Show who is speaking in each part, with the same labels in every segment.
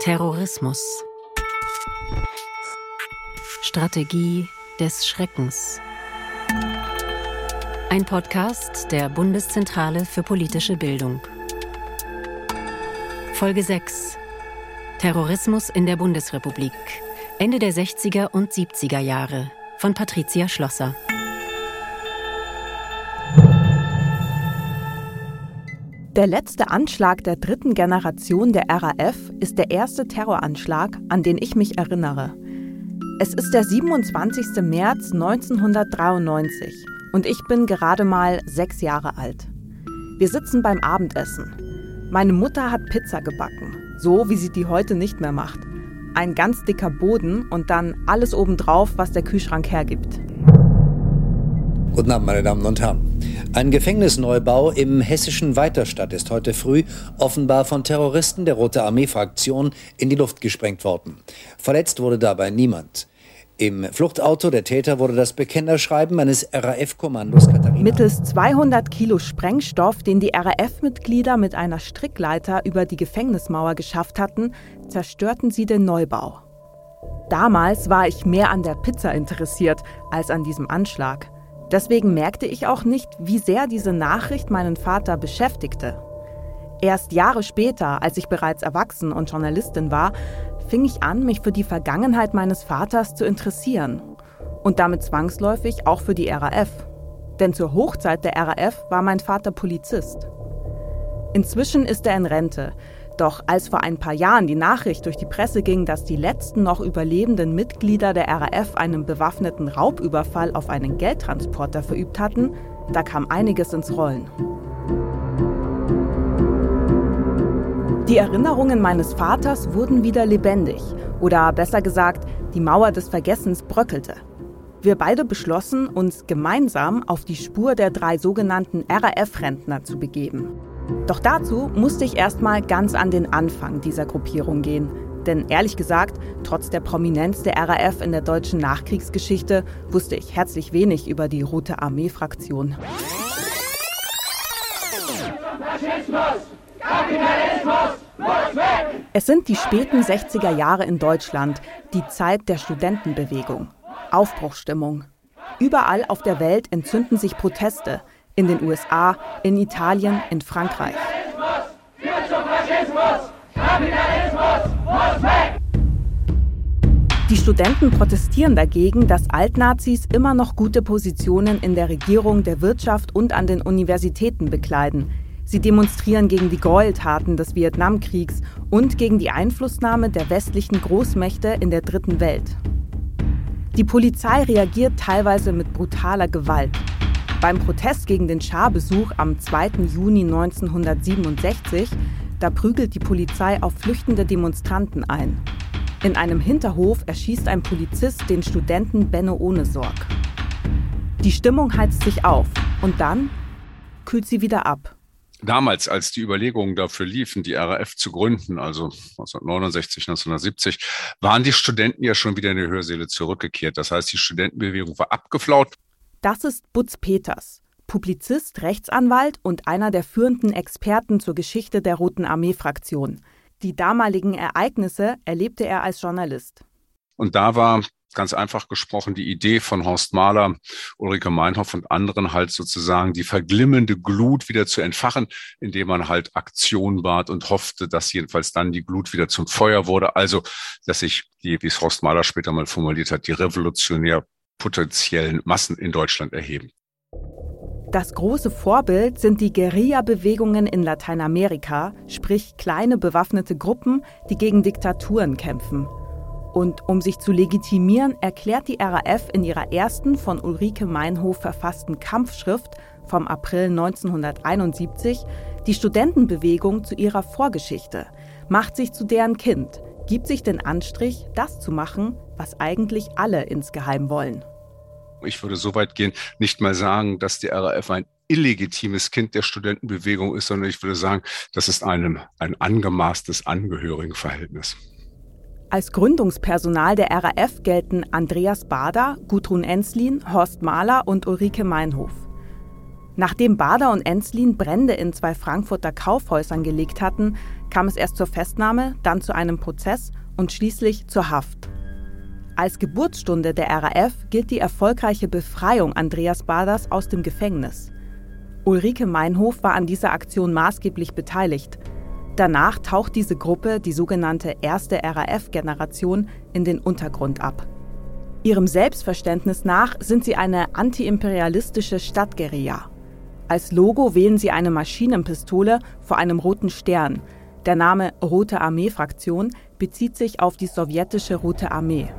Speaker 1: Terrorismus. Strategie des Schreckens. Ein Podcast der Bundeszentrale für politische Bildung. Folge 6. Terrorismus in der Bundesrepublik. Ende der 60er und 70er Jahre von Patricia Schlosser.
Speaker 2: Der letzte Anschlag der dritten Generation der RAF ist der erste Terroranschlag, an den ich mich erinnere. Es ist der 27. März 1993 und ich bin gerade mal sechs Jahre alt. Wir sitzen beim Abendessen. Meine Mutter hat Pizza gebacken, so wie sie die heute nicht mehr macht. Ein ganz dicker Boden und dann alles obendrauf, was der Kühlschrank hergibt.
Speaker 3: Guten Abend, meine Damen und Herren. Ein Gefängnisneubau im hessischen Weiterstadt ist heute früh offenbar von Terroristen der Rote Armee-Fraktion in die Luft gesprengt worden. Verletzt wurde dabei niemand. Im Fluchtauto der Täter wurde das Bekennerschreiben eines RAF-Kommandos Katharina.
Speaker 2: Mittels 200 Kilo Sprengstoff, den die RAF-Mitglieder mit einer Strickleiter über die Gefängnismauer geschafft hatten, zerstörten sie den Neubau. Damals war ich mehr an der Pizza interessiert als an diesem Anschlag. Deswegen merkte ich auch nicht, wie sehr diese Nachricht meinen Vater beschäftigte. Erst Jahre später, als ich bereits erwachsen und Journalistin war, fing ich an, mich für die Vergangenheit meines Vaters zu interessieren. Und damit zwangsläufig auch für die RAF. Denn zur Hochzeit der RAF war mein Vater Polizist. Inzwischen ist er in Rente, doch als vor ein paar Jahren die Nachricht durch die Presse ging, dass die letzten noch überlebenden Mitglieder der RAF einen bewaffneten Raubüberfall auf einen Geldtransporter verübt hatten, da kam einiges ins Rollen. Die Erinnerungen meines Vaters wurden wieder lebendig. Oder besser gesagt, die Mauer des Vergessens bröckelte. Wir beide beschlossen, uns gemeinsam auf die Spur der drei sogenannten RAF-Rentner zu begeben. Doch dazu musste ich erstmal ganz an den Anfang dieser Gruppierung gehen. Denn ehrlich gesagt, trotz der Prominenz der RAF in der deutschen Nachkriegsgeschichte wusste ich herzlich wenig über die Rote Armee-Fraktion. Es sind die späten 60er Jahre in Deutschland, die Zeit der Studentenbewegung. Aufbruchstimmung. Überall auf der Welt entzünden sich Proteste, in den USA, in Italien, in Frankreich. Die Studenten protestieren dagegen, dass Altnazis immer noch gute Positionen in der Regierung, der Wirtschaft und an den Universitäten bekleiden. Sie demonstrieren gegen die Gräueltaten des Vietnamkriegs und gegen die Einflussnahme der westlichen Großmächte in der Dritten Welt. Die Polizei reagiert teilweise mit brutaler Gewalt. Beim Protest gegen den Scharbesuch am 2. Juni 1967, da prügelt die Polizei auf flüchtende Demonstranten ein. In einem Hinterhof erschießt ein Polizist den Studenten Benno Ohnesorg. Die Stimmung heizt sich auf und dann kühlt sie wieder ab.
Speaker 4: Damals, als die Überlegungen dafür liefen, die RAF zu gründen, also 1969, 1970, waren die Studenten ja schon wieder in die Hörsäle zurückgekehrt. Das heißt, die Studentenbewegung war abgeflaut.
Speaker 2: Das ist Butz Peters, Publizist, Rechtsanwalt und einer der führenden Experten zur Geschichte der Roten Armee-Fraktion. Die damaligen Ereignisse erlebte er als Journalist.
Speaker 4: Und da war ganz einfach gesprochen die Idee von Horst Mahler, Ulrike Meinhoff und anderen halt sozusagen die verglimmende Glut wieder zu entfachen, indem man halt Aktion bat und hoffte, dass jedenfalls dann die Glut wieder zum Feuer wurde. Also, dass sich die, wie es Horst Mahler später mal formuliert hat, die revolutionär potenziellen Massen in Deutschland erheben.
Speaker 2: Das große Vorbild sind die Guerilla-Bewegungen in Lateinamerika, sprich kleine bewaffnete Gruppen, die gegen Diktaturen kämpfen. Und um sich zu legitimieren, erklärt die RAF in ihrer ersten von Ulrike Meinhof verfassten Kampfschrift vom April 1971 die Studentenbewegung zu ihrer Vorgeschichte, macht sich zu deren Kind, gibt sich den Anstrich, das zu machen, was eigentlich alle insgeheim wollen.
Speaker 4: Ich würde so weit gehen, nicht mal sagen, dass die RAF ein illegitimes Kind der Studentenbewegung ist, sondern ich würde sagen, das ist einem ein angemaßtes Angehörigenverhältnis.
Speaker 2: Als Gründungspersonal der RAF gelten Andreas Bader, Gudrun Enslin, Horst Mahler und Ulrike Meinhof. Nachdem Bader und Enslin Brände in zwei Frankfurter Kaufhäusern gelegt hatten, kam es erst zur Festnahme, dann zu einem Prozess und schließlich zur Haft. Als Geburtsstunde der RAF gilt die erfolgreiche Befreiung Andreas Baders aus dem Gefängnis. Ulrike Meinhof war an dieser Aktion maßgeblich beteiligt. Danach taucht diese Gruppe, die sogenannte erste RAF-Generation, in den Untergrund ab. Ihrem Selbstverständnis nach sind sie eine antiimperialistische Stadtguerilla. Als Logo wählen sie eine Maschinenpistole vor einem roten Stern. Der Name Rote Armee-Fraktion bezieht sich auf die sowjetische Rote Armee.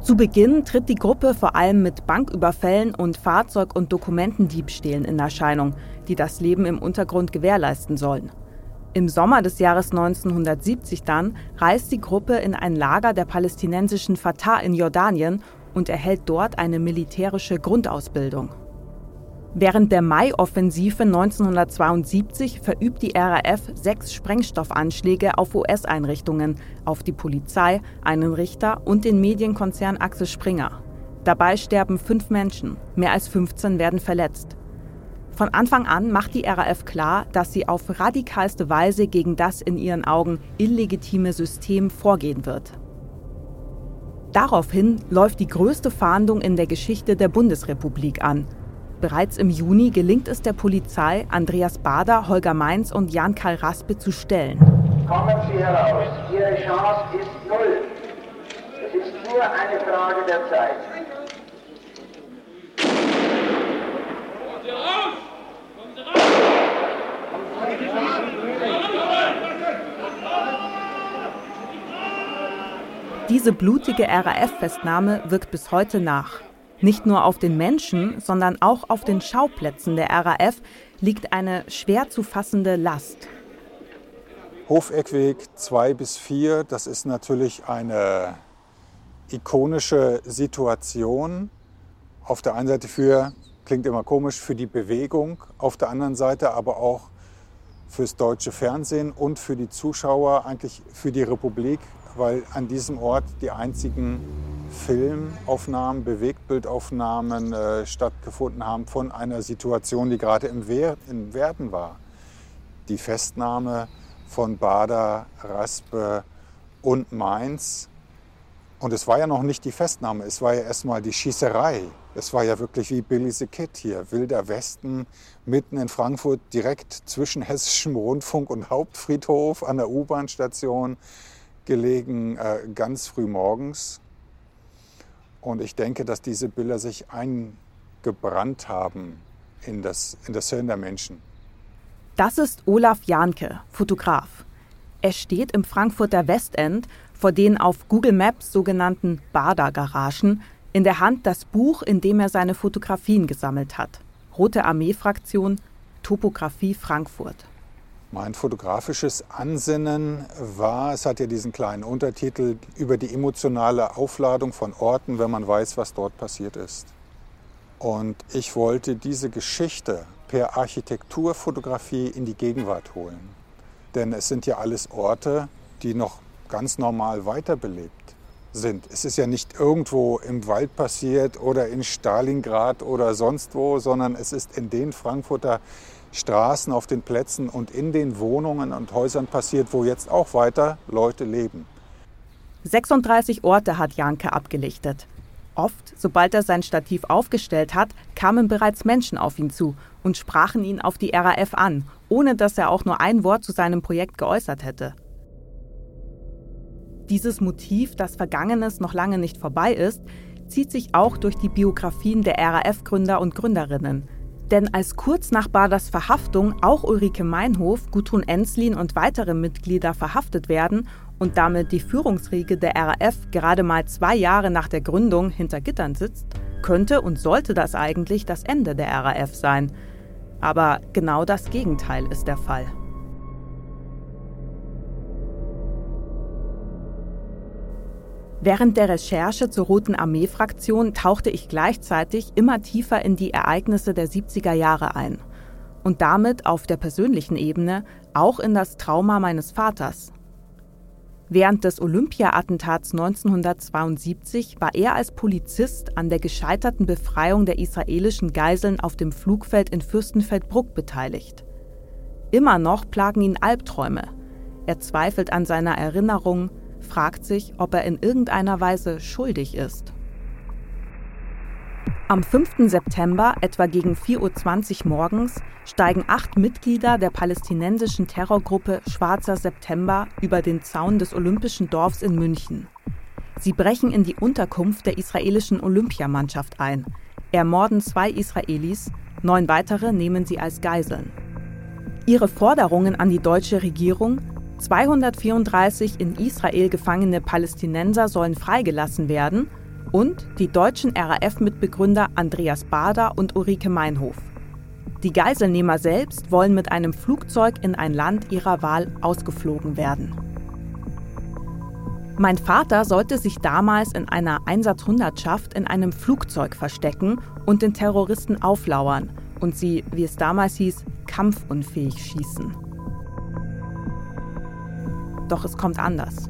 Speaker 2: Zu Beginn tritt die Gruppe vor allem mit Banküberfällen und Fahrzeug- und Dokumentendiebstählen in Erscheinung, die das Leben im Untergrund gewährleisten sollen. Im Sommer des Jahres 1970 dann reist die Gruppe in ein Lager der palästinensischen Fatah in Jordanien und erhält dort eine militärische Grundausbildung. Während der Mai-Offensive 1972 verübt die RAF sechs Sprengstoffanschläge auf US-Einrichtungen, auf die Polizei, einen Richter und den Medienkonzern Axel Springer. Dabei sterben fünf Menschen, mehr als 15 werden verletzt. Von Anfang an macht die RAF klar, dass sie auf radikalste Weise gegen das in ihren Augen illegitime System vorgehen wird. Daraufhin läuft die größte Fahndung in der Geschichte der Bundesrepublik an – Bereits im Juni gelingt es der Polizei, Andreas Bader, Holger Mainz und Jan-Karl Raspe zu stellen.
Speaker 5: Kommen Sie heraus. Ihre Chance ist null. Es ist nur eine Frage der Zeit. Kommen Sie raus! Kommen Sie raus!
Speaker 2: Diese blutige RAF-Festnahme wirkt bis heute nach. Nicht nur auf den Menschen, sondern auch auf den Schauplätzen der RAF liegt eine schwer zu fassende Last.
Speaker 6: Hofeckweg 2 bis 4, das ist natürlich eine ikonische Situation. Auf der einen Seite für, klingt immer komisch, für die Bewegung, auf der anderen Seite aber auch fürs deutsche Fernsehen und für die Zuschauer, eigentlich für die Republik, weil an diesem Ort die einzigen Filmaufnahmen, Bewegtbildaufnahmen äh, stattgefunden haben von einer Situation, die gerade im, Wer im Werden war. Die Festnahme von Bader, Raspe und Mainz. Und es war ja noch nicht die Festnahme, es war ja erstmal die Schießerei. Es war ja wirklich wie Billy the Kid hier, Wilder Westen, mitten in Frankfurt, direkt zwischen Hessischem Rundfunk und Hauptfriedhof an der U-Bahn-Station gelegen, äh, ganz früh morgens. Und ich denke, dass diese Bilder sich eingebrannt haben in das, in das Hirn der Menschen.
Speaker 2: Das ist Olaf Jahnke, Fotograf. Er steht im Frankfurter Westend vor den auf Google Maps sogenannten Bader-Garagen, in der Hand das Buch, in dem er seine Fotografien gesammelt hat. Rote Armee-Fraktion, Topographie Frankfurt.
Speaker 6: Mein fotografisches Ansinnen war, es hat ja diesen kleinen Untertitel, über die emotionale Aufladung von Orten, wenn man weiß, was dort passiert ist. Und ich wollte diese Geschichte per Architekturfotografie in die Gegenwart holen. Denn es sind ja alles Orte, die noch ganz normal weiterbelebt sind. Es ist ja nicht irgendwo im Wald passiert oder in Stalingrad oder sonst wo, sondern es ist in den Frankfurter Straßen, auf den Plätzen und in den Wohnungen und Häusern passiert, wo jetzt auch weiter Leute leben.
Speaker 2: 36 Orte hat Janke abgelichtet. Oft, sobald er sein Stativ aufgestellt hat, kamen bereits Menschen auf ihn zu und sprachen ihn auf die RAF an, ohne dass er auch nur ein Wort zu seinem Projekt geäußert hätte. Dieses Motiv, dass Vergangenes noch lange nicht vorbei ist, zieht sich auch durch die Biografien der RAF-Gründer und Gründerinnen. Denn als kurz nach Baders Verhaftung auch Ulrike Meinhof, Gudrun Enslin und weitere Mitglieder verhaftet werden und damit die Führungsriege der RAF gerade mal zwei Jahre nach der Gründung hinter Gittern sitzt, könnte und sollte das eigentlich das Ende der RAF sein. Aber genau das Gegenteil ist der Fall. Während der Recherche zur Roten Armee-Fraktion tauchte ich gleichzeitig immer tiefer in die Ereignisse der 70er Jahre ein. Und damit auf der persönlichen Ebene auch in das Trauma meines Vaters. Während des Olympia-Attentats 1972 war er als Polizist an der gescheiterten Befreiung der israelischen Geiseln auf dem Flugfeld in Fürstenfeldbruck beteiligt. Immer noch plagen ihn Albträume. Er zweifelt an seiner Erinnerung, fragt sich, ob er in irgendeiner Weise schuldig ist. Am 5. September, etwa gegen 4.20 Uhr morgens, steigen acht Mitglieder der palästinensischen Terrorgruppe Schwarzer September über den Zaun des Olympischen Dorfs in München. Sie brechen in die Unterkunft der israelischen Olympiamannschaft ein, ermorden zwei Israelis, neun weitere nehmen sie als Geiseln. Ihre Forderungen an die deutsche Regierung 234 in Israel gefangene Palästinenser sollen freigelassen werden und die deutschen RAF-Mitbegründer Andreas Bader und Ulrike Meinhof. Die Geiselnehmer selbst wollen mit einem Flugzeug in ein Land ihrer Wahl ausgeflogen werden. Mein Vater sollte sich damals in einer Einsatzhundertschaft in einem Flugzeug verstecken und den Terroristen auflauern und sie, wie es damals hieß, kampfunfähig schießen. Doch es kommt anders.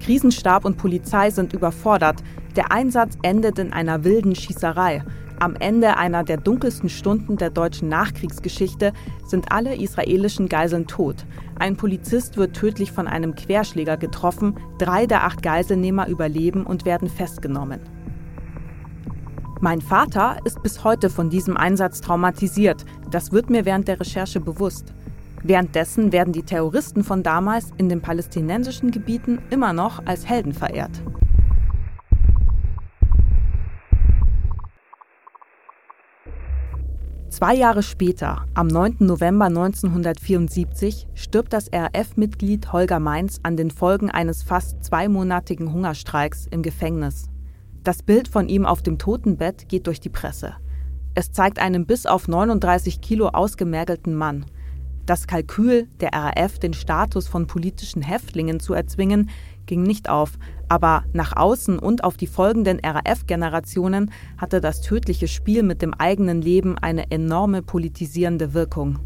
Speaker 2: Krisenstab und Polizei sind überfordert. Der Einsatz endet in einer wilden Schießerei. Am Ende einer der dunkelsten Stunden der deutschen Nachkriegsgeschichte sind alle israelischen Geiseln tot. Ein Polizist wird tödlich von einem Querschläger getroffen, drei der acht Geiselnehmer überleben und werden festgenommen. Mein Vater ist bis heute von diesem Einsatz traumatisiert. Das wird mir während der Recherche bewusst. Währenddessen werden die Terroristen von damals in den palästinensischen Gebieten immer noch als Helden verehrt. Zwei Jahre später, am 9. November 1974, stirbt das RAF-Mitglied Holger Mainz an den Folgen eines fast zweimonatigen Hungerstreiks im Gefängnis. Das Bild von ihm auf dem Totenbett geht durch die Presse. Es zeigt einen bis auf 39 Kilo ausgemergelten Mann – das Kalkül der RAF, den Status von politischen Häftlingen zu erzwingen, ging nicht auf, aber nach außen und auf die folgenden RAF-Generationen hatte das tödliche Spiel mit dem eigenen Leben eine enorme politisierende Wirkung.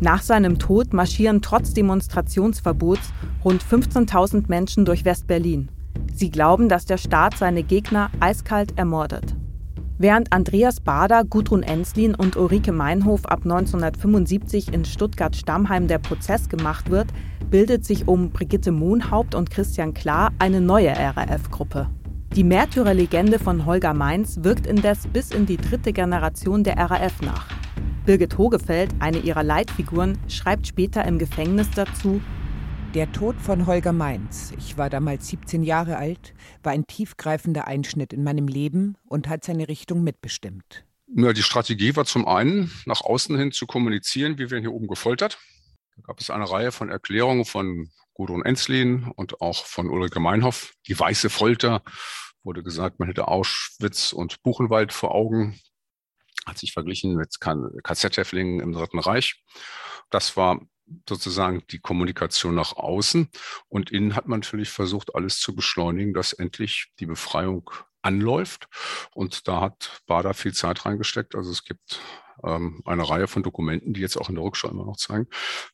Speaker 2: Nach seinem Tod marschieren trotz Demonstrationsverbots rund 15.000 Menschen durch West-Berlin. Sie glauben, dass der Staat seine Gegner eiskalt ermordet. Während Andreas Bader, Gudrun Enslin und Ulrike Meinhof ab 1975 in Stuttgart-Stammheim der Prozess gemacht wird, bildet sich um Brigitte Mohnhaupt und Christian Klar eine neue RAF-Gruppe. Die Märtyrerlegende von Holger Mainz wirkt indes bis in die dritte Generation der RAF nach. Birgit Hogefeld, eine ihrer Leitfiguren, schreibt später im Gefängnis dazu,
Speaker 7: der Tod von Holger Mainz, ich war damals 17 Jahre alt, war ein tiefgreifender Einschnitt in meinem Leben und hat seine Richtung mitbestimmt.
Speaker 4: Ja, die Strategie war zum einen, nach außen hin zu kommunizieren, wir werden hier oben gefoltert. Da gab es eine Reihe von Erklärungen von Gudrun Enslin und auch von Ulrike Meinhoff. Die weiße Folter wurde gesagt, man hätte Auschwitz und Buchenwald vor Augen, hat sich verglichen mit KZ-Häftlingen im Dritten Reich. Das war sozusagen die Kommunikation nach außen. Und innen hat man natürlich versucht, alles zu beschleunigen, dass endlich die Befreiung anläuft. Und da hat Bader viel Zeit reingesteckt. Also es gibt ähm, eine Reihe von Dokumenten, die jetzt auch in der Rückschau immer noch zeigen,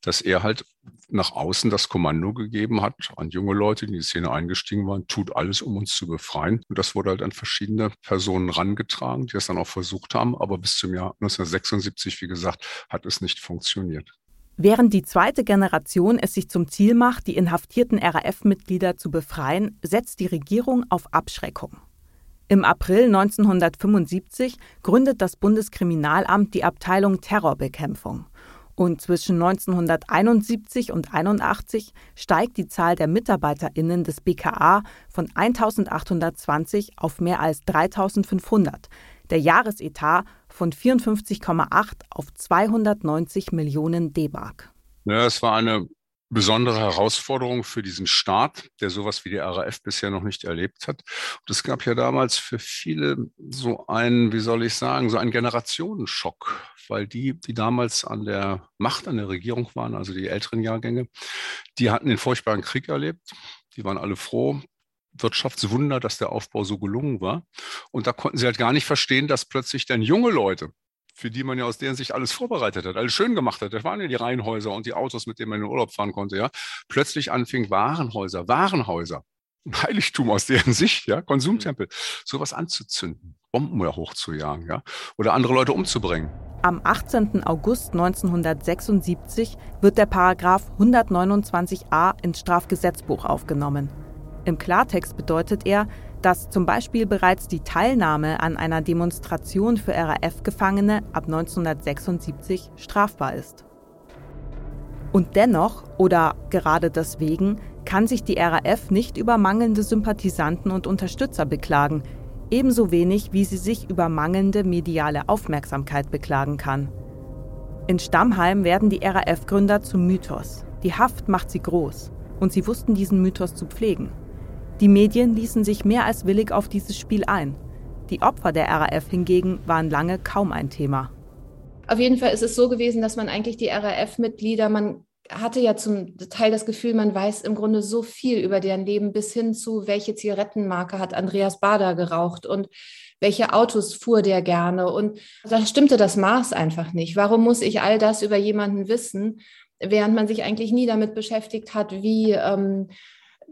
Speaker 4: dass er halt nach außen das Kommando gegeben hat an junge Leute, die in die Szene eingestiegen waren, tut alles, um uns zu befreien. Und das wurde halt an verschiedene Personen rangetragen, die das dann auch versucht haben. Aber bis zum Jahr 1976, wie gesagt, hat es nicht funktioniert.
Speaker 2: Während die zweite Generation es sich zum Ziel macht, die inhaftierten RAF-Mitglieder zu befreien, setzt die Regierung auf Abschreckung. Im April 1975 gründet das Bundeskriminalamt die Abteilung Terrorbekämpfung. Und zwischen 1971 und 1981 steigt die Zahl der MitarbeiterInnen des BKA von 1820 auf mehr als 3500. Der Jahresetat von 54,8 auf 290 Millionen D-Mark.
Speaker 4: Ja, es war eine besondere Herausforderung für diesen Staat, der sowas wie die RAF bisher noch nicht erlebt hat. Und es gab ja damals für viele so einen, wie soll ich sagen, so einen Generationenschock, weil die, die damals an der Macht, an der Regierung waren, also die älteren Jahrgänge, die hatten den furchtbaren Krieg erlebt. Die waren alle froh, Wirtschaftswunder, dass der Aufbau so gelungen war. Und da konnten sie halt gar nicht verstehen, dass plötzlich dann junge Leute für die man ja aus deren Sicht alles vorbereitet hat, alles schön gemacht hat. Das waren ja die Reihenhäuser und die Autos, mit denen man in den Urlaub fahren konnte, ja. Plötzlich anfing Warenhäuser, Warenhäuser, ein Heiligtum aus deren Sicht, ja, Konsumtempel, sowas anzuzünden, Bomben ja hochzujagen, ja, oder andere Leute umzubringen.
Speaker 2: Am 18. August 1976 wird der Paragraph 129a ins Strafgesetzbuch aufgenommen. Im Klartext bedeutet er, dass zum Beispiel bereits die Teilnahme an einer Demonstration für RAF-Gefangene ab 1976 strafbar ist. Und dennoch, oder gerade deswegen, kann sich die RAF nicht über mangelnde Sympathisanten und Unterstützer beklagen, ebenso wenig wie sie sich über mangelnde mediale Aufmerksamkeit beklagen kann. In Stammheim werden die RAF-Gründer zum Mythos. Die Haft macht sie groß, und sie wussten diesen Mythos zu pflegen. Die Medien ließen sich mehr als willig auf dieses Spiel ein. Die Opfer der RAF hingegen waren lange kaum ein Thema.
Speaker 8: Auf jeden Fall ist es so gewesen, dass man eigentlich die RAF-Mitglieder, man hatte ja zum Teil das Gefühl, man weiß im Grunde so viel über deren Leben bis hin zu, welche Zigarettenmarke hat Andreas Bader geraucht und welche Autos fuhr der gerne. Und da stimmte das Maß einfach nicht. Warum muss ich all das über jemanden wissen, während man sich eigentlich nie damit beschäftigt hat, wie ähm,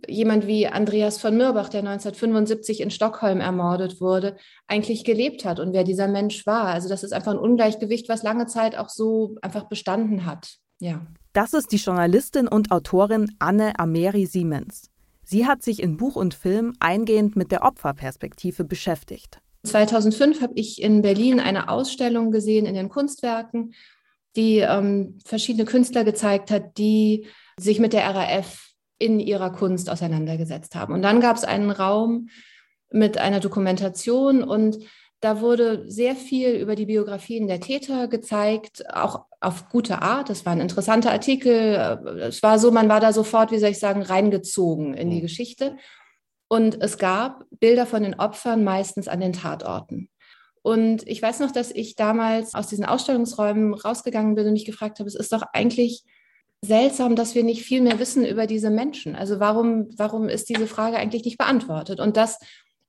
Speaker 8: jemand wie Andreas von Mirbach, der 1975 in Stockholm ermordet wurde, eigentlich gelebt hat und wer dieser Mensch war. Also das ist einfach ein Ungleichgewicht, was lange Zeit auch so einfach bestanden hat. Ja.
Speaker 2: Das ist die Journalistin und Autorin Anne Ameri Siemens. Sie hat sich in Buch und Film eingehend mit der Opferperspektive beschäftigt.
Speaker 8: 2005 habe ich in Berlin eine Ausstellung gesehen in den Kunstwerken, die ähm, verschiedene Künstler gezeigt hat, die sich mit der RAF in ihrer Kunst auseinandergesetzt haben. Und dann gab es einen Raum mit einer Dokumentation und da wurde sehr viel über die Biografien der Täter gezeigt, auch auf gute Art. Das waren interessante Artikel. Es war so, man war da sofort, wie soll ich sagen, reingezogen in die mhm. Geschichte. Und es gab Bilder von den Opfern meistens an den Tatorten. Und ich weiß noch, dass ich damals aus diesen Ausstellungsräumen rausgegangen bin und mich gefragt habe, es ist doch eigentlich seltsam, dass wir nicht viel mehr wissen über diese Menschen. Also warum, warum ist diese Frage eigentlich nicht beantwortet? Und das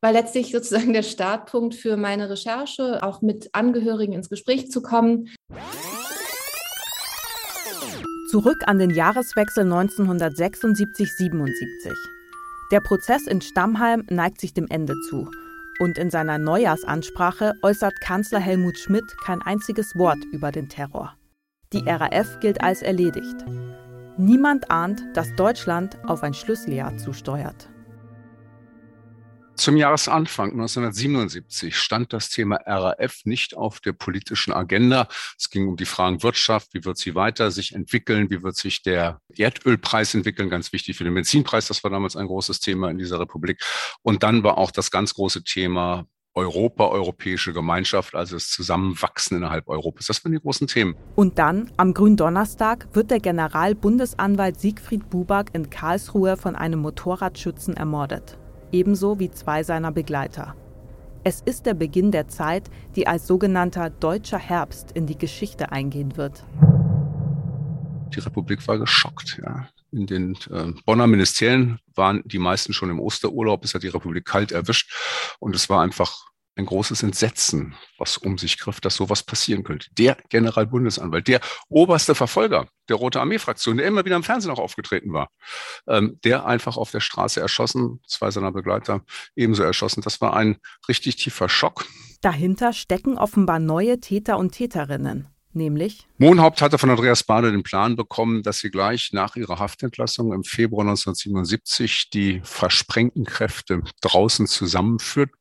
Speaker 8: war letztlich sozusagen der Startpunkt für meine Recherche, auch mit Angehörigen ins Gespräch zu kommen.
Speaker 2: Zurück an den Jahreswechsel 1976-77. Der Prozess in Stammheim neigt sich dem Ende zu. Und in seiner Neujahrsansprache äußert Kanzler Helmut Schmidt kein einziges Wort über den Terror. Die RAF gilt als erledigt. Niemand ahnt, dass Deutschland auf ein Schlüsseljahr zusteuert.
Speaker 4: Zum Jahresanfang 1977 stand das Thema RAF nicht auf der politischen Agenda. Es ging um die Fragen Wirtschaft, wie wird sie weiter sich entwickeln, wie wird sich der Erdölpreis entwickeln, ganz wichtig für den Benzinpreis, das war damals ein großes Thema in dieser Republik. Und dann war auch das ganz große Thema Europa, europäische Gemeinschaft, also das Zusammenwachsen innerhalb Europas. Das waren die großen Themen.
Speaker 2: Und dann, am Gründonnerstag, wird der Generalbundesanwalt Siegfried Buback in Karlsruhe von einem Motorradschützen ermordet. Ebenso wie zwei seiner Begleiter. Es ist der Beginn der Zeit, die als sogenannter Deutscher Herbst in die Geschichte eingehen wird.
Speaker 4: Die Republik war geschockt. Ja. In den äh, Bonner Ministerien waren die meisten schon im Osterurlaub. Es hat die Republik kalt erwischt. Und es war einfach ein großes Entsetzen, was um sich griff, dass sowas passieren könnte. Der Generalbundesanwalt, der oberste Verfolger der Rote Armee-Fraktion, der immer wieder im Fernsehen auch aufgetreten war, ähm, der einfach auf der Straße erschossen, zwei seiner Begleiter ebenso erschossen. Das war ein richtig tiefer Schock.
Speaker 2: Dahinter stecken offenbar neue Täter und Täterinnen. Nämlich?
Speaker 4: Mohnhaupt hatte von Andreas Bade den Plan bekommen, dass sie gleich nach ihrer Haftentlassung im Februar 1977 die versprengten Kräfte draußen zusammenführt,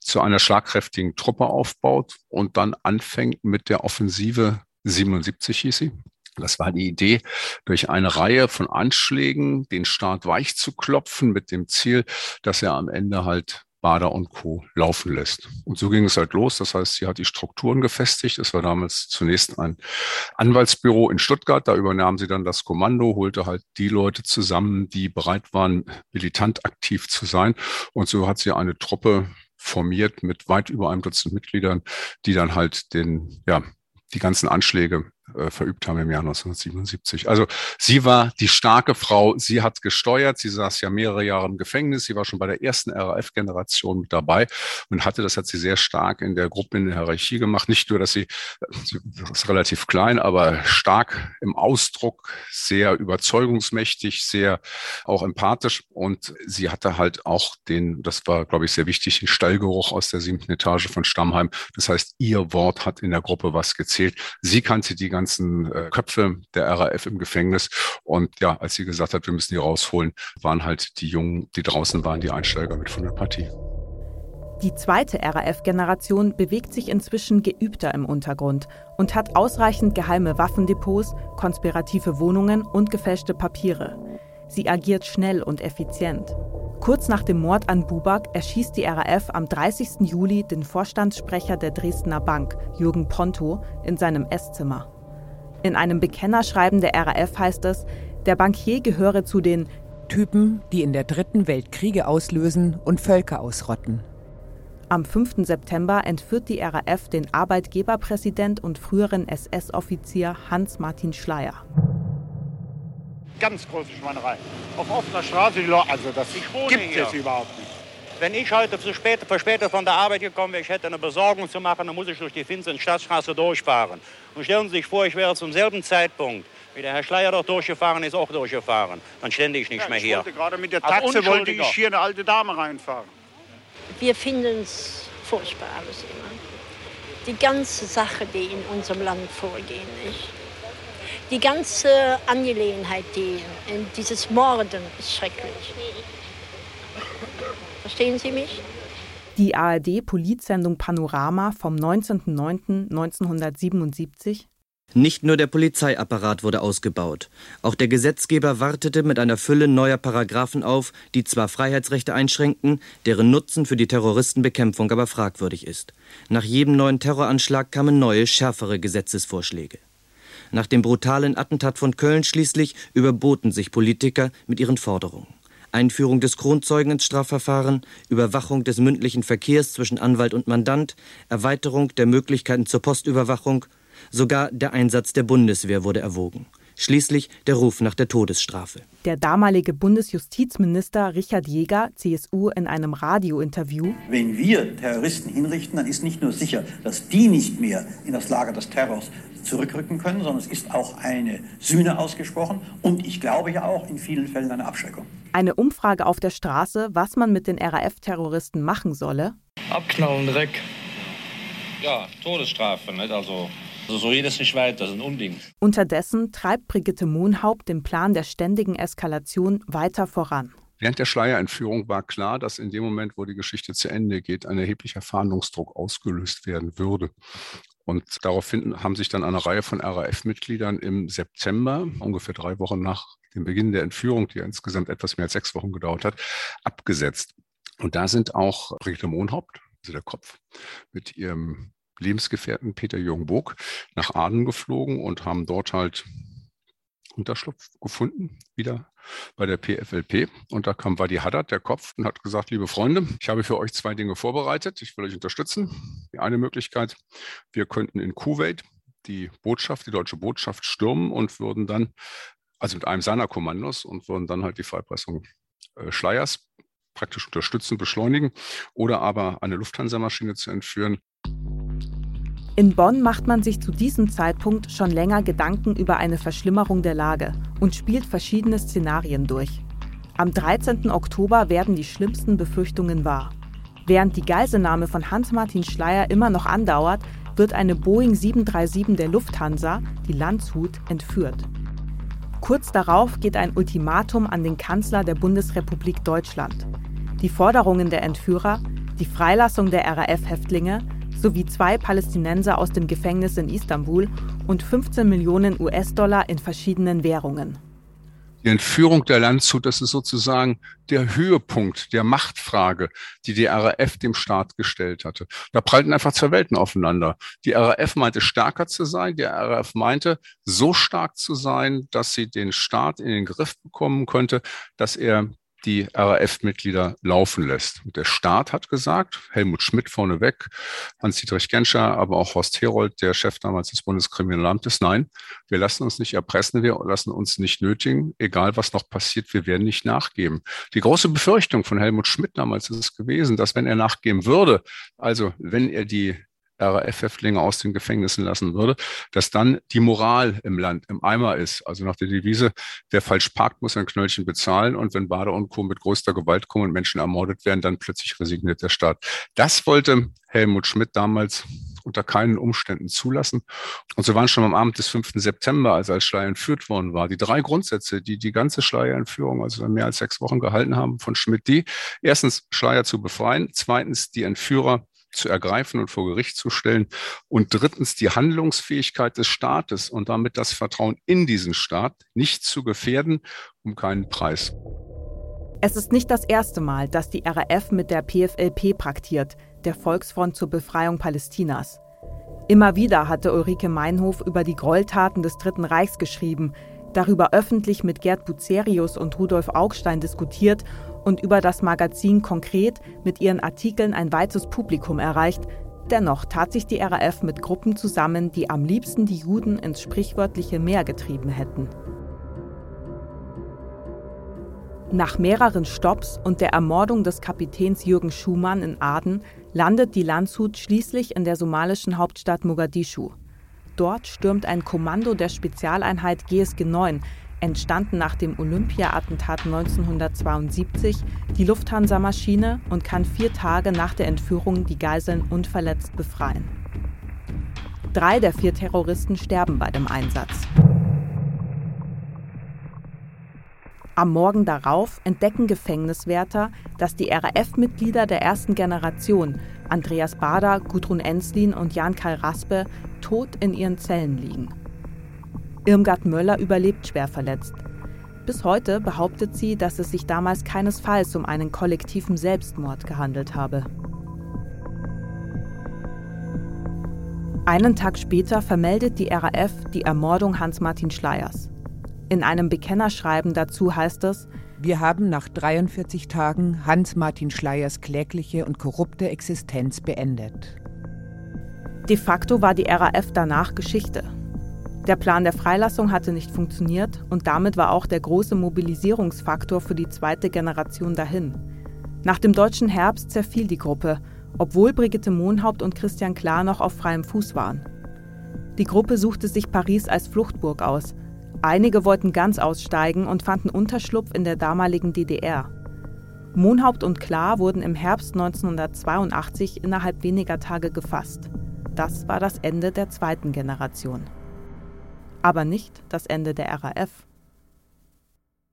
Speaker 4: zu einer schlagkräftigen Truppe aufbaut und dann anfängt mit der Offensive 77 hieß sie. Das war die Idee, durch eine Reihe von Anschlägen den Staat weich zu klopfen mit dem Ziel, dass er am Ende halt Bader und Co. laufen lässt. Und so ging es halt los. Das heißt, sie hat die Strukturen gefestigt. Es war damals zunächst ein Anwaltsbüro in Stuttgart. Da übernahm sie dann das Kommando, holte halt die Leute zusammen, die bereit waren, militant aktiv zu sein. Und so hat sie eine Truppe formiert mit weit über einem Dutzend Mitgliedern, die dann halt den, ja, die ganzen Anschläge äh, verübt haben im Jahr 1977. Also sie war die starke Frau, sie hat gesteuert, sie saß ja mehrere Jahre im Gefängnis, sie war schon bei der ersten RAF-Generation mit dabei und hatte, das hat sie sehr stark in der Gruppe in der Hierarchie gemacht. Nicht nur, dass sie, sie ist relativ klein, aber stark im Ausdruck, sehr überzeugungsmächtig, sehr auch empathisch und sie hatte halt auch den, das war, glaube ich, sehr wichtig, den Stallgeruch aus der siebten Etage von Stammheim. Das heißt, ihr Wort hat in der Gruppe was gezählt. Sie kannte die ganzen äh, Köpfe der RAF im Gefängnis. Und ja, als sie gesagt hat, wir müssen die rausholen, waren halt die Jungen, die draußen waren, die Einsteiger mit von der Partie.
Speaker 2: Die zweite RAF-Generation bewegt sich inzwischen geübter im Untergrund und hat ausreichend geheime Waffendepots, konspirative Wohnungen und gefälschte Papiere. Sie agiert schnell und effizient. Kurz nach dem Mord an Buback erschießt die RAF am 30. Juli den Vorstandssprecher der Dresdner Bank, Jürgen Ponto, in seinem Esszimmer. In einem Bekennerschreiben der RAF heißt es, der Bankier gehöre zu den
Speaker 7: Typen, die in der Dritten Welt Kriege auslösen und Völker ausrotten.
Speaker 2: Am 5. September entführt die RAF den Arbeitgeberpräsident und früheren SS-Offizier Hans-Martin Schleier.
Speaker 9: Ganz große Schweinerei. Auf offener Straße, also das gibt hier. es überhaupt nicht. Wenn ich heute zu spät, verspätet von der Arbeit gekommen wäre, ich hätte eine Besorgung zu machen, dann muss ich durch die Finstern Stadtstraße durchfahren. Und stellen Sie sich vor, ich wäre zum selben Zeitpunkt, wie der Herr Schleier dort durchgefahren ist, auch durchgefahren. Dann stände ich nicht ja, mehr hier.
Speaker 10: Wollte gerade mit der Taxe wollte ich hier eine alte Dame reinfahren.
Speaker 11: Wir finden es furchtbar alles immer. Die ganze Sache, die in unserem Land vorgehen, nicht? Die ganze Angelegenheit, die, dieses Morden ist schrecklich. Verstehen Sie mich?
Speaker 2: Die ARD-Polizsendung Panorama vom 19.09.1977
Speaker 12: nicht nur der Polizeiapparat wurde ausgebaut. Auch der Gesetzgeber wartete mit einer Fülle neuer Paragraphen auf, die zwar Freiheitsrechte einschränkten, deren Nutzen für die Terroristenbekämpfung aber fragwürdig ist. Nach jedem neuen Terroranschlag kamen neue, schärfere Gesetzesvorschläge. Nach dem brutalen Attentat von Köln schließlich überboten sich Politiker mit ihren Forderungen. Einführung des Kronzeugen ins Strafverfahren, Überwachung des mündlichen Verkehrs zwischen Anwalt und Mandant, Erweiterung der Möglichkeiten zur Postüberwachung, sogar der Einsatz der Bundeswehr wurde erwogen. Schließlich der Ruf nach der Todesstrafe.
Speaker 2: Der damalige Bundesjustizminister Richard Jäger, CSU, in einem Radiointerview.
Speaker 13: Wenn wir Terroristen hinrichten, dann ist nicht nur sicher, dass die nicht mehr in das Lager des Terrors zurückrücken können, sondern es ist auch eine Sühne ausgesprochen und ich glaube ja auch in vielen Fällen eine Abschreckung.
Speaker 2: Eine Umfrage auf der Straße, was man mit den RAF-Terroristen machen solle.
Speaker 14: Abknallen, Dreck.
Speaker 15: Ja, Todesstrafe, nicht? Also, also so geht es nicht weiter, das ist ein Unding.
Speaker 2: Unterdessen treibt Brigitte Mohnhaupt den Plan der ständigen Eskalation weiter voran.
Speaker 4: Während der Schleierentführung war klar, dass in dem Moment, wo die Geschichte zu Ende geht, ein erheblicher Fahndungsdruck ausgelöst werden würde. Und daraufhin haben sich dann eine Reihe von RAF-Mitgliedern im September, ungefähr drei Wochen nach dem Beginn der Entführung, die ja insgesamt etwas mehr als sechs Wochen gedauert hat, abgesetzt. Und da sind auch Brigitte Mohnhaupt, also der Kopf, mit ihrem Lebensgefährten Peter Jürgen Burg nach Aden geflogen und haben dort halt Unterschlupf gefunden, wieder bei der PFLP. Und da kam Wadi Haddad, der Kopf, und hat gesagt, liebe Freunde, ich habe für euch zwei Dinge vorbereitet. Ich will euch unterstützen. Die eine Möglichkeit, wir könnten in Kuwait die Botschaft, die deutsche Botschaft stürmen und würden dann, also mit einem seiner Kommandos, und würden dann halt die Freipressung äh, Schleiers praktisch unterstützen, beschleunigen oder aber eine Lufthansa-Maschine zu entführen.
Speaker 2: In Bonn macht man sich zu diesem Zeitpunkt schon länger Gedanken über eine Verschlimmerung der Lage und spielt verschiedene Szenarien durch. Am 13. Oktober werden die schlimmsten Befürchtungen wahr. Während die Geiselnahme von Hans-Martin Schleier immer noch andauert, wird eine Boeing 737 der Lufthansa, die Landshut, entführt. Kurz darauf geht ein Ultimatum an den Kanzler der Bundesrepublik Deutschland. Die Forderungen der Entführer, die Freilassung der RAF-Häftlinge sowie zwei Palästinenser aus dem Gefängnis in Istanbul und 15 Millionen US-Dollar in verschiedenen Währungen.
Speaker 4: Die Entführung der Landshut, das ist sozusagen der Höhepunkt der Machtfrage, die die RAF dem Staat gestellt hatte. Da prallten einfach zwei Welten aufeinander. Die RAF meinte stärker zu sein, die RAF meinte so stark zu sein, dass sie den Staat in den Griff bekommen könnte, dass er die RAF-Mitglieder laufen lässt. Und der Staat hat gesagt, Helmut Schmidt vorneweg, Hans-Dietrich Genscher, aber auch Horst Herold, der Chef damals des Bundeskriminalamtes, nein, wir lassen uns nicht erpressen, wir lassen uns nicht nötigen, egal was noch passiert, wir werden nicht nachgeben. Die große Befürchtung von Helmut Schmidt damals ist es gewesen, dass wenn er nachgeben würde, also wenn er die RAF-Häftlinge aus den Gefängnissen lassen würde, dass dann die Moral im Land im Eimer ist. Also nach der Devise, wer falsch parkt, muss ein Knöllchen bezahlen. Und wenn Bade und Co. mit größter Gewalt kommen und Menschen ermordet werden, dann plötzlich resigniert der Staat. Das wollte Helmut Schmidt damals unter keinen Umständen zulassen. Und so waren schon am Abend des 5. September, als als Schleier entführt worden war, die drei Grundsätze, die die ganze Schleierentführung, also mehr als sechs Wochen gehalten haben von Schmidt, die erstens Schleier zu befreien, zweitens die Entführer zu ergreifen und vor Gericht zu stellen. Und drittens die Handlungsfähigkeit des Staates und damit das Vertrauen in diesen Staat nicht zu gefährden, um keinen Preis.
Speaker 2: Es ist nicht das erste Mal, dass die RAF mit der PFLP praktiert, der Volksfront zur Befreiung Palästinas. Immer wieder hatte Ulrike Meinhof über die Gräueltaten des Dritten Reichs geschrieben, darüber öffentlich mit Gerd Bucerius und Rudolf Augstein diskutiert und über das Magazin konkret mit ihren Artikeln ein weites Publikum erreicht. Dennoch tat sich die RAF mit Gruppen zusammen, die am liebsten die Juden ins sprichwörtliche Meer getrieben hätten. Nach mehreren Stopps und der Ermordung des Kapitäns Jürgen Schumann in Aden landet die Landshut schließlich in der somalischen Hauptstadt Mogadischu. Dort stürmt ein Kommando der Spezialeinheit GSG 9 entstanden nach dem Olympia-Attentat 1972 die Lufthansa-Maschine und kann vier Tage nach der Entführung die Geiseln unverletzt befreien. Drei der vier Terroristen sterben bei dem Einsatz. Am Morgen darauf entdecken Gefängniswärter, dass die RAF-Mitglieder der ersten Generation, Andreas Bader, Gudrun Enslin und Jan-Karl Raspe, tot in ihren Zellen liegen. Irmgard Möller überlebt schwer verletzt. Bis heute behauptet sie, dass es sich damals keinesfalls um einen kollektiven Selbstmord gehandelt habe. Einen Tag später vermeldet die RAF die Ermordung Hans-Martin Schleiers. In einem Bekennerschreiben dazu heißt es,
Speaker 7: wir haben nach 43 Tagen Hans-Martin Schleiers klägliche und korrupte Existenz beendet.
Speaker 2: De facto war die RAF danach Geschichte. Der Plan der Freilassung hatte nicht funktioniert und damit war auch der große Mobilisierungsfaktor für die zweite Generation dahin. Nach dem deutschen Herbst zerfiel die Gruppe, obwohl Brigitte Mohnhaupt und Christian Klar noch auf freiem Fuß waren. Die Gruppe suchte sich Paris als Fluchtburg aus. Einige wollten ganz aussteigen und fanden Unterschlupf in der damaligen DDR. Mohnhaupt und Klar wurden im Herbst 1982 innerhalb weniger Tage gefasst. Das war das Ende der zweiten Generation aber nicht das Ende der RAF.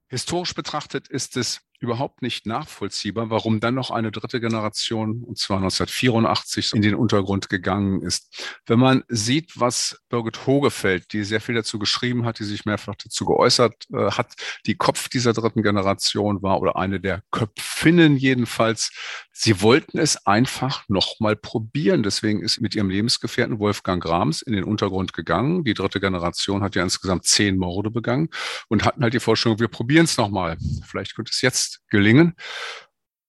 Speaker 4: Historisch betrachtet ist es überhaupt nicht nachvollziehbar, warum dann noch eine dritte Generation, und zwar 1984, in den Untergrund gegangen ist. Wenn man sieht, was Birgit Hogefeld, die sehr viel dazu geschrieben hat, die sich mehrfach dazu geäußert äh, hat, die Kopf dieser dritten Generation war oder eine der Köpfinnen jedenfalls, sie wollten es einfach nochmal probieren. Deswegen ist mit ihrem Lebensgefährten Wolfgang Grams in den Untergrund gegangen. Die dritte Generation hat ja insgesamt zehn Morde begangen und hatten halt die Vorstellung, wir probieren es nochmal. Vielleicht könnte es jetzt gelingen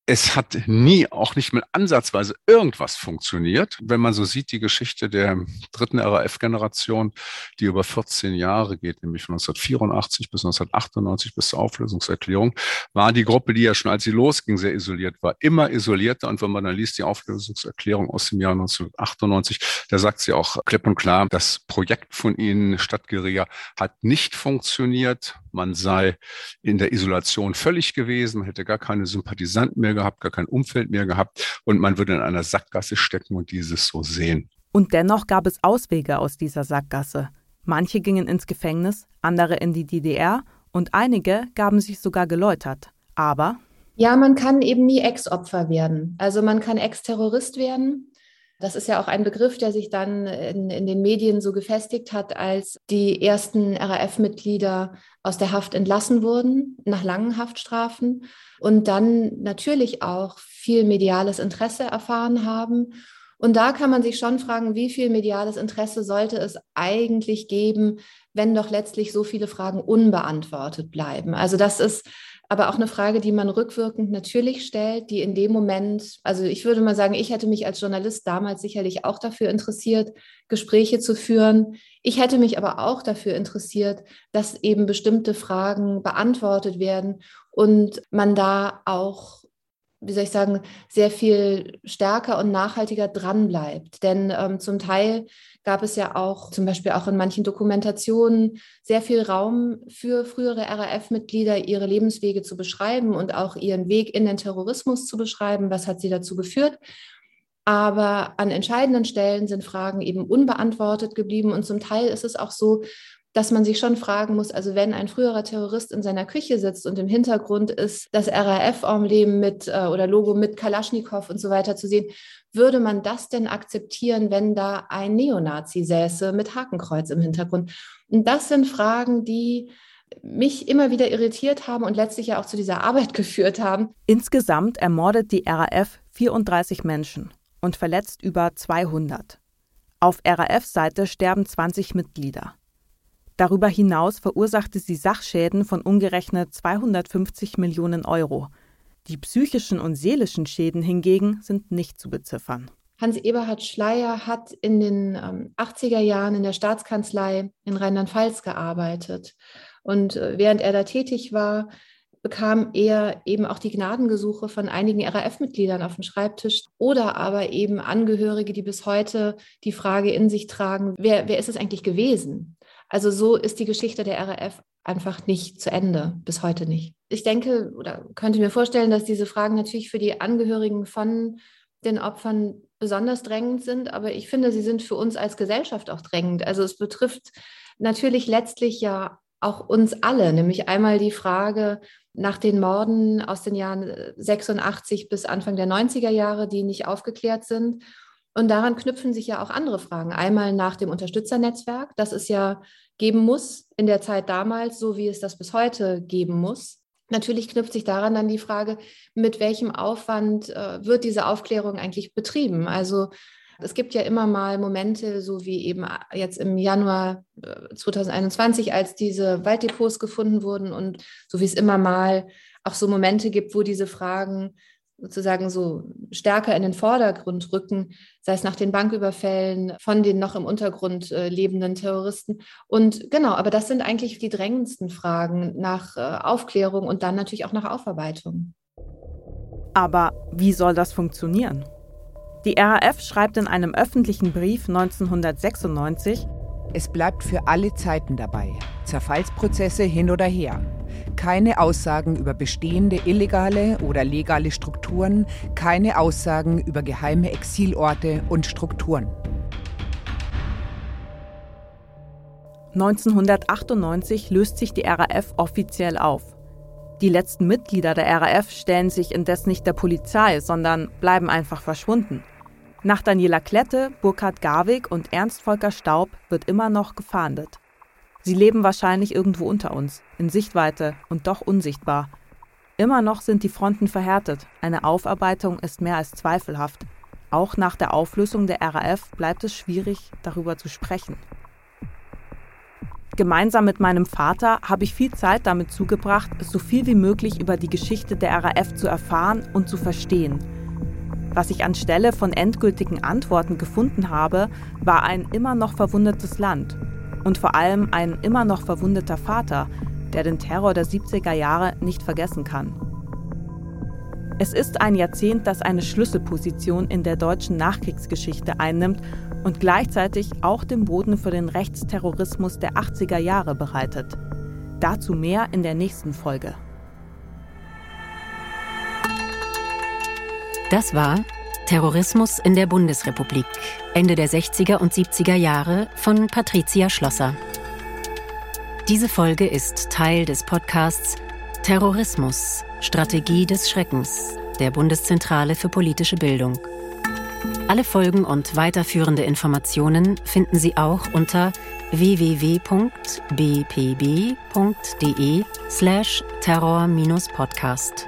Speaker 4: es hat nie, auch nicht mit ansatzweise irgendwas funktioniert. Wenn man so sieht, die Geschichte der dritten RAF-Generation, die über 14 Jahre geht, nämlich von 1984 bis 1998 bis zur Auflösungserklärung, war die Gruppe, die ja schon als sie losging, sehr isoliert war, immer isolierter. Und wenn man dann liest, die Auflösungserklärung aus dem Jahr 1998, da sagt sie auch klipp und klar, das Projekt von ihnen, Stadtguerilla, hat nicht funktioniert. Man sei in der Isolation völlig gewesen, hätte gar keine Sympathisanten mehr gehabt, gar kein Umfeld mehr gehabt und man würde in einer Sackgasse stecken und dieses so sehen.
Speaker 2: Und dennoch gab es Auswege aus dieser Sackgasse. Manche gingen ins Gefängnis, andere in die DDR und einige gaben sich sogar geläutert. Aber
Speaker 8: ja, man kann eben nie Ex-Opfer werden. Also man kann Ex-Terrorist werden. Das ist ja auch ein Begriff, der sich dann in, in den Medien so gefestigt hat, als die ersten RAF-Mitglieder aus der Haft entlassen wurden, nach langen Haftstrafen und dann natürlich auch viel mediales Interesse erfahren haben. Und da kann man sich schon fragen, wie viel mediales Interesse sollte es eigentlich geben, wenn doch letztlich so viele Fragen unbeantwortet bleiben. Also das ist aber auch eine Frage, die man rückwirkend natürlich stellt, die in dem Moment, also ich würde mal sagen, ich hätte mich als Journalist damals sicherlich auch dafür interessiert, Gespräche zu führen. Ich hätte mich aber auch dafür interessiert, dass eben bestimmte Fragen beantwortet werden und man da auch wie soll ich sagen, sehr viel stärker und nachhaltiger dranbleibt. Denn ähm, zum Teil gab es ja auch zum Beispiel auch in manchen Dokumentationen sehr viel Raum für frühere RAF-Mitglieder, ihre Lebenswege zu beschreiben und auch ihren Weg in den Terrorismus zu beschreiben. Was hat sie dazu geführt? Aber an entscheidenden Stellen sind Fragen eben unbeantwortet geblieben. Und zum Teil ist es auch so, dass man sich schon fragen muss, also wenn ein früherer Terrorist in seiner Küche sitzt und im Hintergrund ist das RAF-Emblem mit äh, oder Logo mit Kalaschnikow und so weiter zu sehen, würde man das denn akzeptieren, wenn da ein Neonazi säße mit Hakenkreuz im Hintergrund? Und das sind Fragen, die mich immer wieder irritiert haben und letztlich ja auch zu dieser Arbeit geführt haben.
Speaker 2: Insgesamt ermordet die RAF 34 Menschen und verletzt über 200. Auf RAF-Seite sterben 20 Mitglieder. Darüber hinaus verursachte sie Sachschäden von umgerechnet 250 Millionen Euro. Die psychischen und seelischen Schäden hingegen sind nicht zu beziffern.
Speaker 8: Hans Eberhard Schleier hat in den ähm, 80er Jahren in der Staatskanzlei in Rheinland-Pfalz gearbeitet. Und äh, während er da tätig war, bekam er eben auch die Gnadengesuche von einigen RAF-Mitgliedern auf dem Schreibtisch oder aber eben Angehörige, die bis heute die Frage in sich tragen, wer, wer ist es eigentlich gewesen? Also so ist die Geschichte der RAF einfach nicht zu Ende, bis heute nicht. Ich denke oder könnte mir vorstellen, dass diese Fragen natürlich für die Angehörigen von den Opfern besonders drängend sind, aber ich finde, sie sind für uns als Gesellschaft auch drängend. Also es betrifft natürlich letztlich ja auch uns alle, nämlich einmal die Frage nach den Morden aus den Jahren 86 bis Anfang der 90er Jahre, die nicht aufgeklärt sind und daran knüpfen sich ja auch andere Fragen. Einmal nach dem Unterstützernetzwerk, das es ja geben muss in der Zeit damals, so wie es das bis heute geben muss. Natürlich knüpft sich daran dann die Frage, mit welchem Aufwand äh, wird diese Aufklärung eigentlich betrieben? Also es gibt ja immer mal Momente, so wie eben jetzt im Januar 2021, äh, als diese Walddepots gefunden wurden und so wie es immer mal auch so Momente gibt, wo diese Fragen sozusagen so stärker in den Vordergrund rücken, sei es nach den Banküberfällen von den noch im Untergrund äh, lebenden Terroristen. Und genau, aber das sind eigentlich die drängendsten Fragen nach äh, Aufklärung und dann natürlich auch nach Aufarbeitung.
Speaker 2: Aber wie soll das funktionieren? Die RAF schreibt in einem öffentlichen Brief 1996,
Speaker 7: es bleibt für alle Zeiten dabei. Zerfallsprozesse hin oder her keine Aussagen über bestehende illegale oder legale Strukturen, keine Aussagen über geheime Exilorte und Strukturen.
Speaker 2: 1998 löst sich die RAF offiziell auf. Die letzten Mitglieder der RAF stellen sich indes nicht der Polizei, sondern bleiben einfach verschwunden. Nach Daniela Klette, Burkhard Garwig und Ernst Volker Staub wird immer noch gefahndet. Sie leben wahrscheinlich irgendwo unter uns, in Sichtweite und doch unsichtbar. Immer noch sind die Fronten verhärtet. Eine Aufarbeitung ist mehr als zweifelhaft. Auch nach der Auflösung der RAF bleibt es schwierig, darüber zu sprechen. Gemeinsam mit meinem Vater habe ich viel Zeit damit zugebracht, so viel wie möglich über die Geschichte der RAF zu erfahren und zu verstehen. Was ich anstelle von endgültigen Antworten gefunden habe, war ein immer noch verwundetes Land und vor allem ein immer noch verwundeter Vater, der den Terror der 70er Jahre nicht vergessen kann. Es ist ein Jahrzehnt, das eine Schlüsselposition in der deutschen Nachkriegsgeschichte einnimmt und gleichzeitig auch den Boden für den Rechtsterrorismus der 80er Jahre bereitet. Dazu mehr in der nächsten Folge.
Speaker 1: Das war Terrorismus in der Bundesrepublik, Ende der 60er und 70er Jahre von Patricia Schlosser. Diese Folge ist Teil des Podcasts Terrorismus, Strategie des Schreckens der Bundeszentrale für politische Bildung. Alle Folgen und weiterführende Informationen finden Sie auch unter www.bpb.de slash terror-podcast.